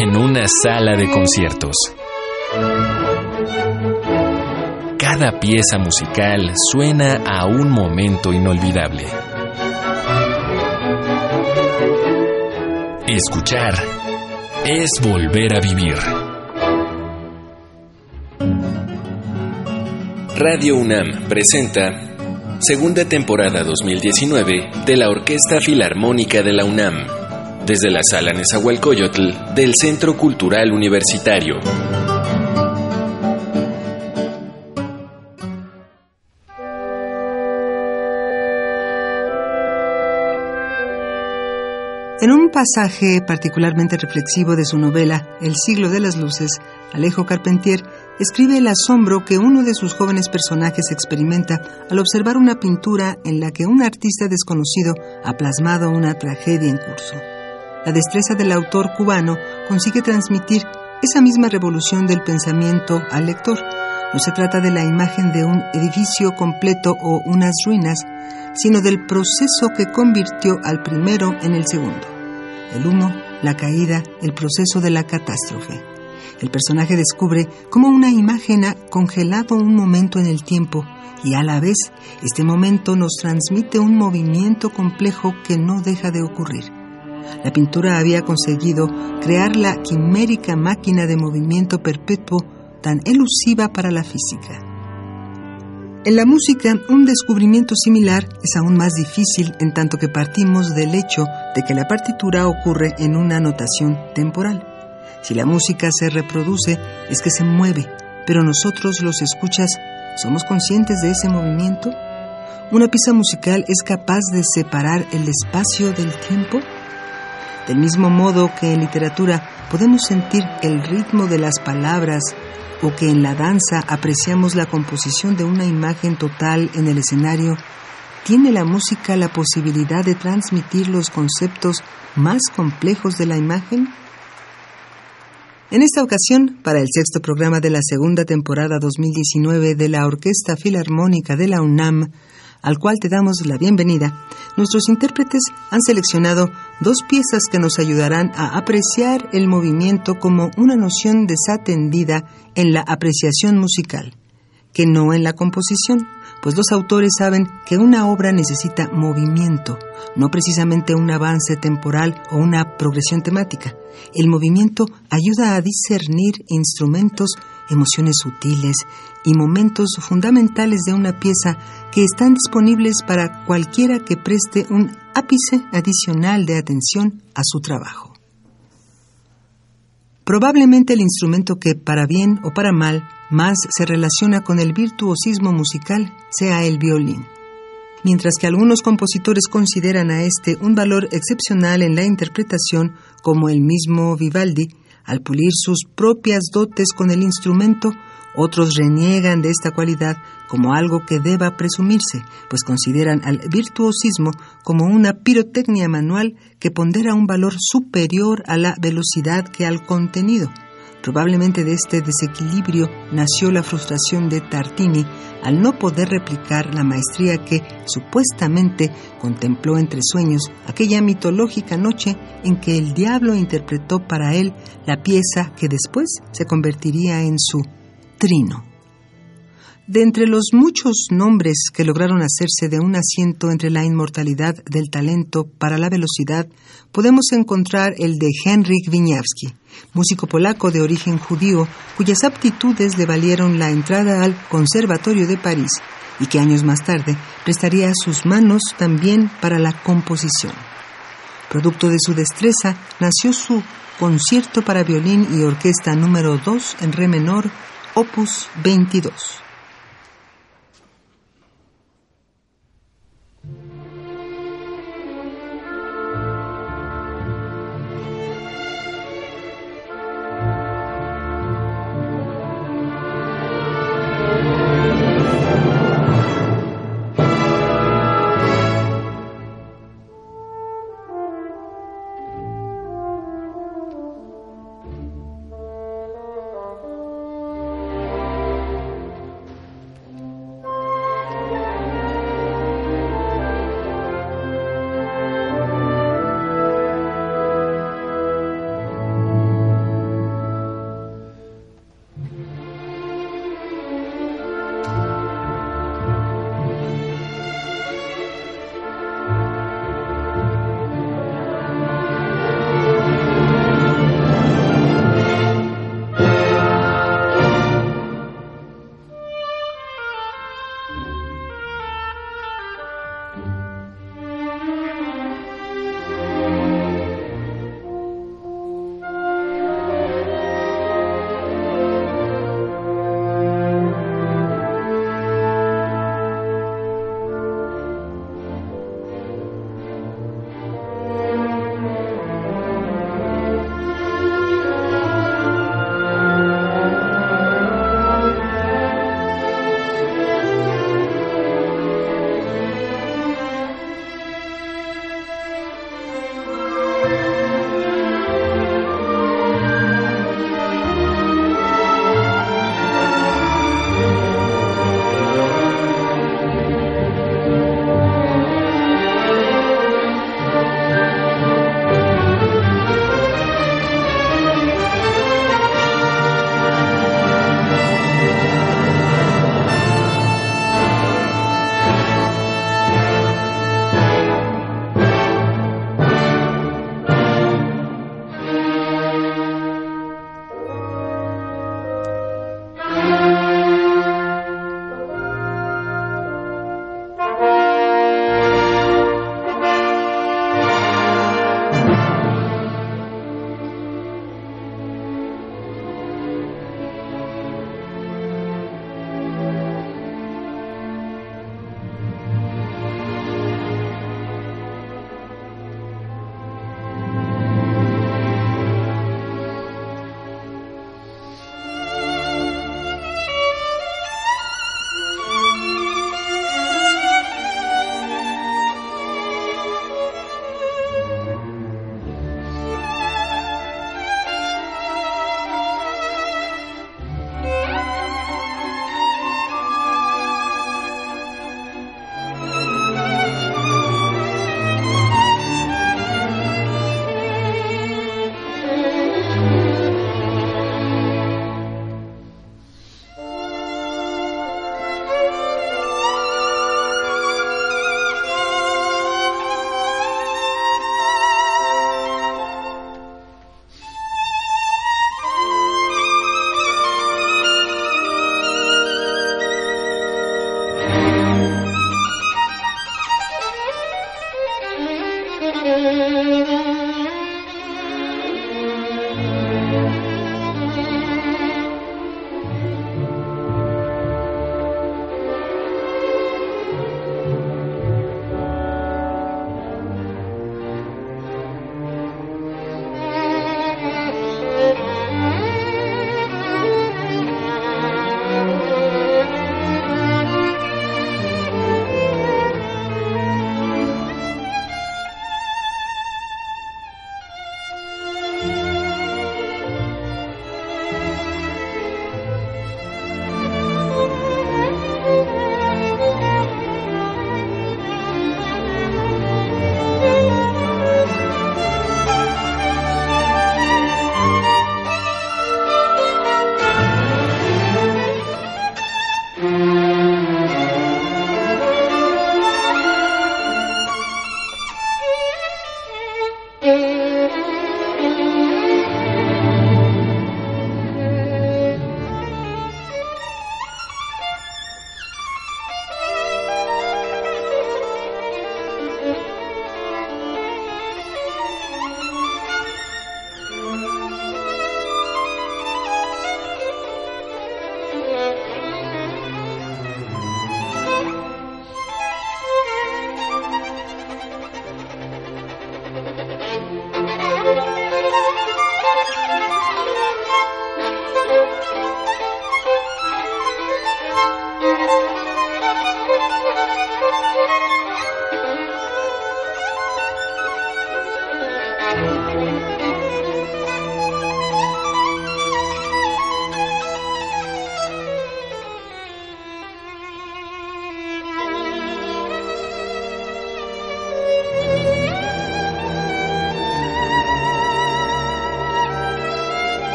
en una sala de conciertos. Cada pieza musical suena a un momento inolvidable. Escuchar es volver a vivir. Radio UNAM presenta segunda temporada 2019 de la Orquesta Filarmónica de la UNAM desde la sala Nezahualcóyotl del Centro Cultural Universitario. En un pasaje particularmente reflexivo de su novela El siglo de las luces, Alejo Carpentier escribe el asombro que uno de sus jóvenes personajes experimenta al observar una pintura en la que un artista desconocido ha plasmado una tragedia en curso. La destreza del autor cubano consigue transmitir esa misma revolución del pensamiento al lector. No se trata de la imagen de un edificio completo o unas ruinas, sino del proceso que convirtió al primero en el segundo. El humo, la caída, el proceso de la catástrofe. El personaje descubre cómo una imagen ha congelado un momento en el tiempo y a la vez este momento nos transmite un movimiento complejo que no deja de ocurrir. La pintura había conseguido crear la quimérica máquina de movimiento perpetuo tan elusiva para la física. En la música, un descubrimiento similar es aún más difícil en tanto que partimos del hecho de que la partitura ocurre en una notación temporal. Si la música se reproduce, es que se mueve, pero nosotros los escuchas, ¿somos conscientes de ese movimiento? ¿Una pieza musical es capaz de separar el espacio del tiempo? Del mismo modo que en literatura podemos sentir el ritmo de las palabras o que en la danza apreciamos la composición de una imagen total en el escenario, ¿tiene la música la posibilidad de transmitir los conceptos más complejos de la imagen? En esta ocasión, para el sexto programa de la segunda temporada 2019 de la Orquesta Filarmónica de la UNAM, al cual te damos la bienvenida, nuestros intérpretes han seleccionado dos piezas que nos ayudarán a apreciar el movimiento como una noción desatendida en la apreciación musical, que no en la composición, pues los autores saben que una obra necesita movimiento, no precisamente un avance temporal o una progresión temática. El movimiento ayuda a discernir instrumentos emociones sutiles y momentos fundamentales de una pieza que están disponibles para cualquiera que preste un ápice adicional de atención a su trabajo. Probablemente el instrumento que, para bien o para mal, más se relaciona con el virtuosismo musical sea el violín. Mientras que algunos compositores consideran a este un valor excepcional en la interpretación, como el mismo Vivaldi, al pulir sus propias dotes con el instrumento, otros reniegan de esta cualidad como algo que deba presumirse, pues consideran al virtuosismo como una pirotecnia manual que pondera un valor superior a la velocidad que al contenido. Probablemente de este desequilibrio nació la frustración de Tartini al no poder replicar la maestría que supuestamente contempló entre sueños aquella mitológica noche en que el diablo interpretó para él la pieza que después se convertiría en su De entre los muchos nombres que lograron hacerse de un asiento entre la inmortalidad del talento para la velocidad, podemos encontrar el de Henryk Wieniawski, músico polaco de origen judío, cuyas aptitudes le valieron la entrada al Conservatorio de París y que años más tarde prestaría sus manos también para la composición. Producto de su destreza nació su concierto para violín y orquesta número 2 en re menor, opus 22.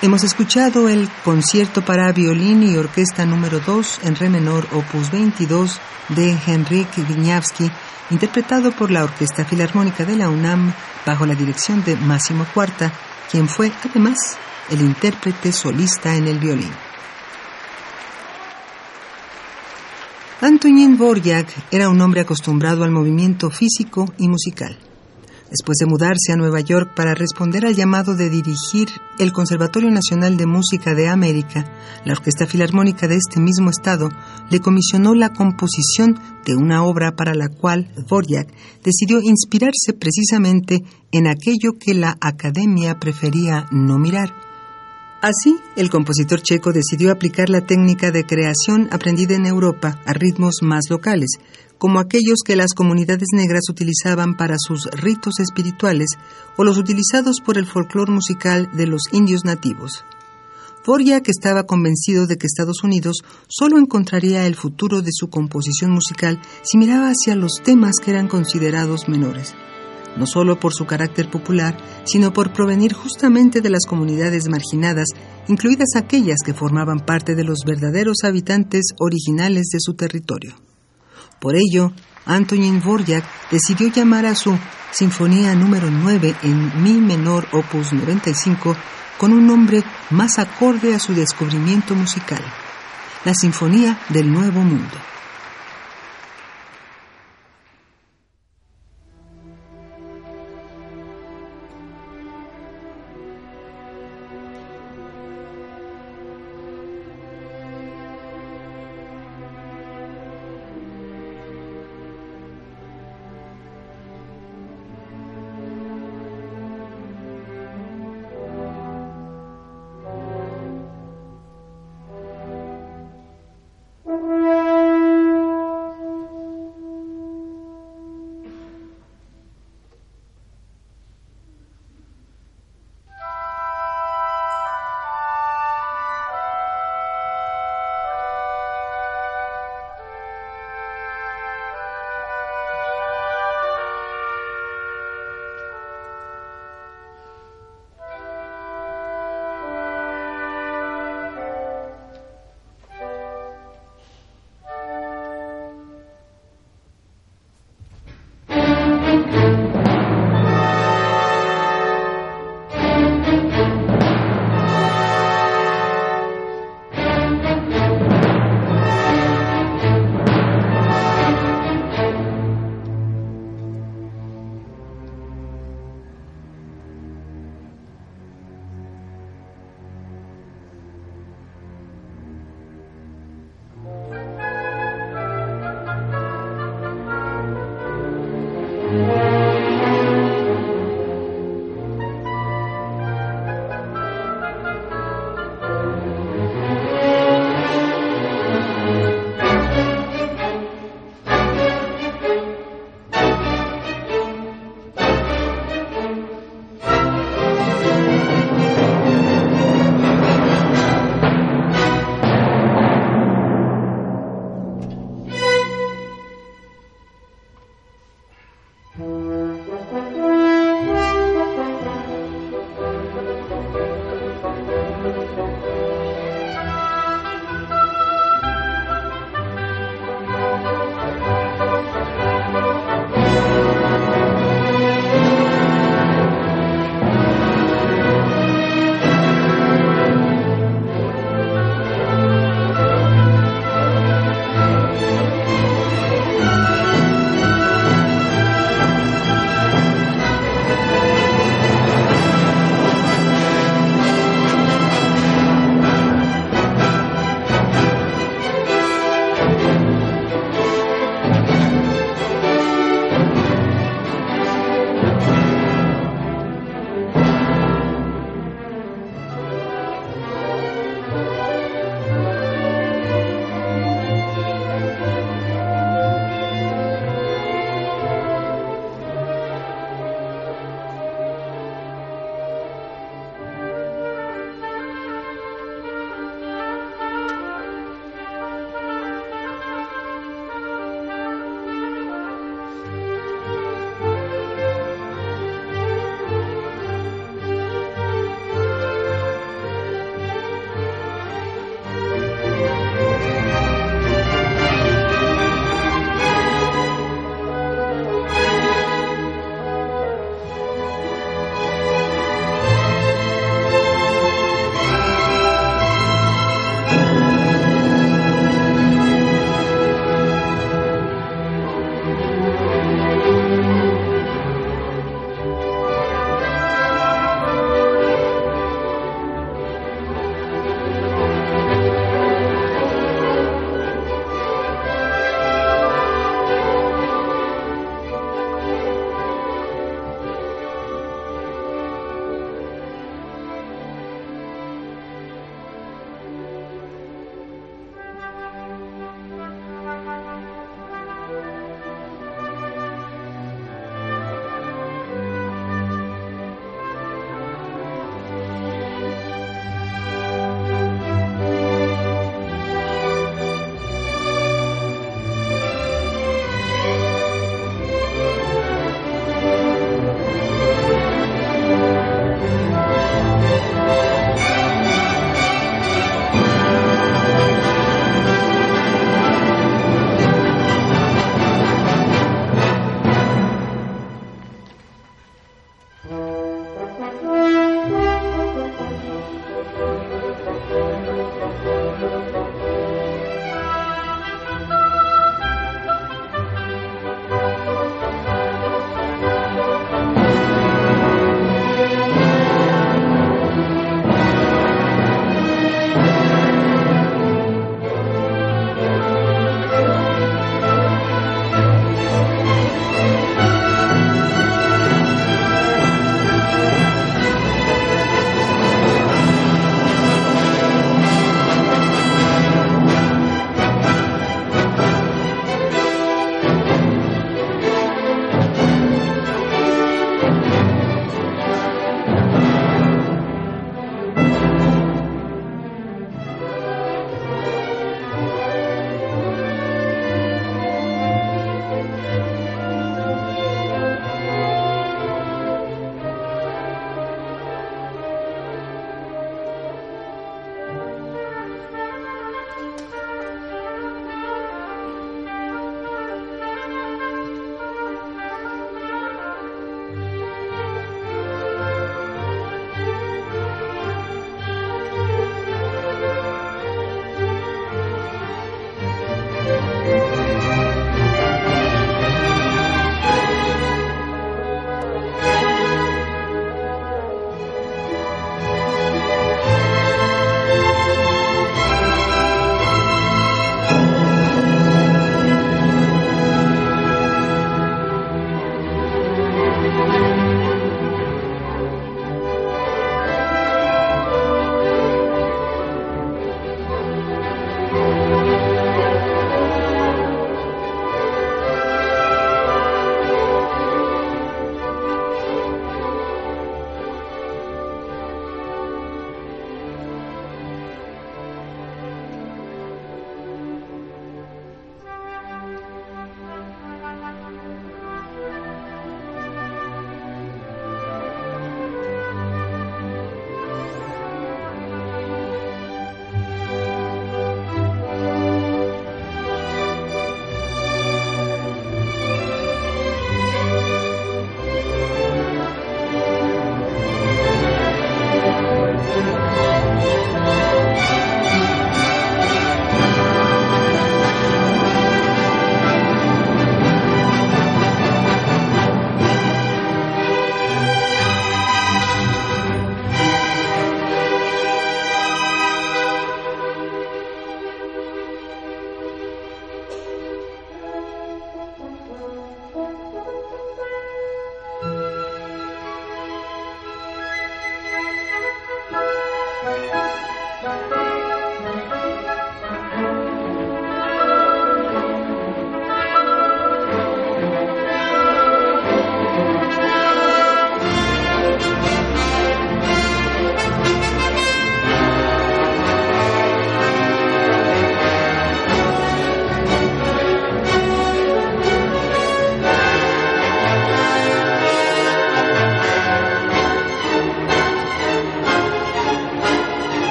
Hemos escuchado el concierto para violín y orquesta número 2 en re menor opus 22 de Henrik Wieniawski, interpretado por la Orquesta Filarmónica de la UNAM bajo la dirección de Máximo Cuarta, quien fue además el intérprete solista en el violín. Antonin Borjak era un hombre acostumbrado al movimiento físico y musical. Después de mudarse a Nueva York para responder al llamado de dirigir el Conservatorio Nacional de Música de América, la Orquesta Filarmónica de este mismo estado le comisionó la composición de una obra para la cual Dvorak decidió inspirarse precisamente en aquello que la academia prefería no mirar. Así, el compositor checo decidió aplicar la técnica de creación aprendida en Europa a ritmos más locales, como aquellos que las comunidades negras utilizaban para sus ritos espirituales o los utilizados por el folclore musical de los indios nativos. que estaba convencido de que Estados Unidos solo encontraría el futuro de su composición musical si miraba hacia los temas que eran considerados menores, no solo por su carácter popular, sino por provenir justamente de las comunidades marginadas, incluidas aquellas que formaban parte de los verdaderos habitantes originales de su territorio. Por ello, Antonin Dvorak decidió llamar a su Sinfonía número 9 en Mi menor opus 95 con un nombre más acorde a su descubrimiento musical, la Sinfonía del Nuevo Mundo.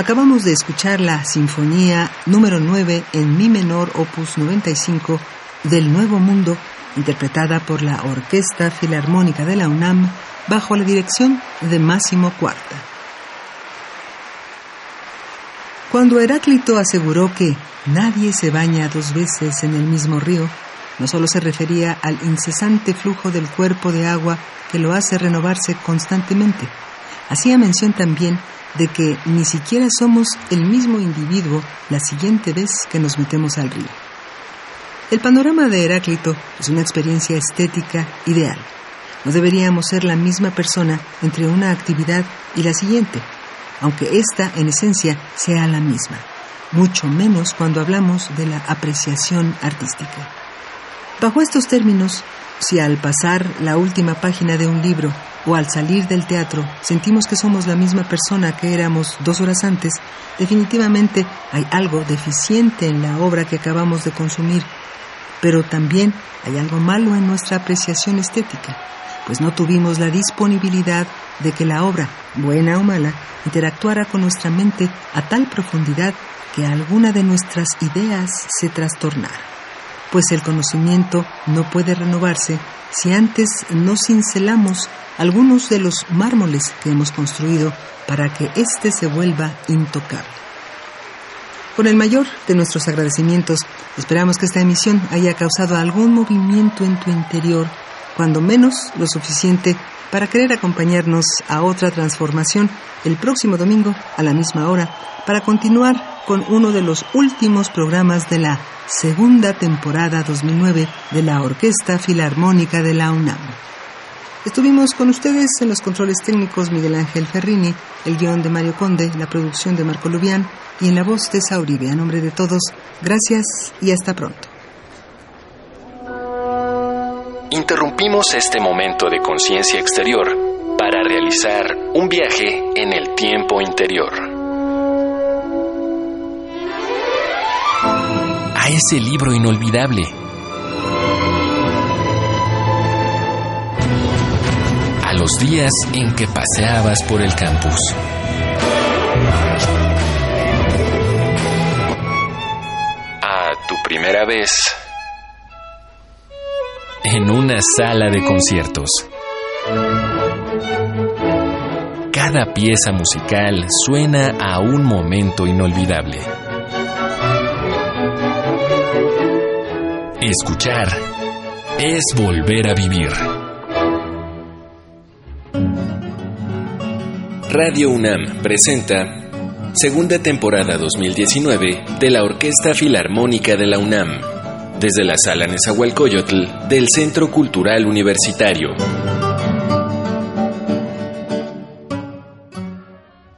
Acabamos de escuchar la Sinfonía número 9 en Mi menor opus 95 del Nuevo Mundo, interpretada por la Orquesta Filarmónica de la UNAM bajo la dirección de Máximo Cuarta. Cuando Heráclito aseguró que nadie se baña dos veces en el mismo río, no solo se refería al incesante flujo del cuerpo de agua que lo hace renovarse constantemente, hacía mención también de que ni siquiera somos el mismo individuo la siguiente vez que nos metemos al río. El panorama de Heráclito es una experiencia estética ideal. No deberíamos ser la misma persona entre una actividad y la siguiente, aunque ésta en esencia sea la misma, mucho menos cuando hablamos de la apreciación artística. Bajo estos términos, si al pasar la última página de un libro o al salir del teatro sentimos que somos la misma persona que éramos dos horas antes, definitivamente hay algo deficiente en la obra que acabamos de consumir, pero también hay algo malo en nuestra apreciación estética, pues no tuvimos la disponibilidad de que la obra, buena o mala, interactuara con nuestra mente a tal profundidad que alguna de nuestras ideas se trastornara pues el conocimiento no puede renovarse si antes no cincelamos algunos de los mármoles que hemos construido para que éste se vuelva intocable. Con el mayor de nuestros agradecimientos, esperamos que esta emisión haya causado algún movimiento en tu interior, cuando menos lo suficiente para querer acompañarnos a otra transformación el próximo domingo a la misma hora para continuar con uno de los últimos programas de la segunda temporada 2009 de la Orquesta Filarmónica de la UNAM. Estuvimos con ustedes en los controles técnicos Miguel Ángel Ferrini, el guion de Mario Conde, la producción de Marco Lubián y en la voz de Sauribe. A nombre de todos, gracias y hasta pronto. Interrumpimos este momento de conciencia exterior para realizar un viaje en el tiempo interior. Ese libro inolvidable. A los días en que paseabas por el campus. A tu primera vez en una sala de conciertos. Cada pieza musical suena a un momento inolvidable. Escuchar es volver a vivir. Radio UNAM presenta segunda temporada 2019 de la Orquesta Filarmónica de la UNAM, desde la Sala Nezahualcóyotl del Centro Cultural Universitario.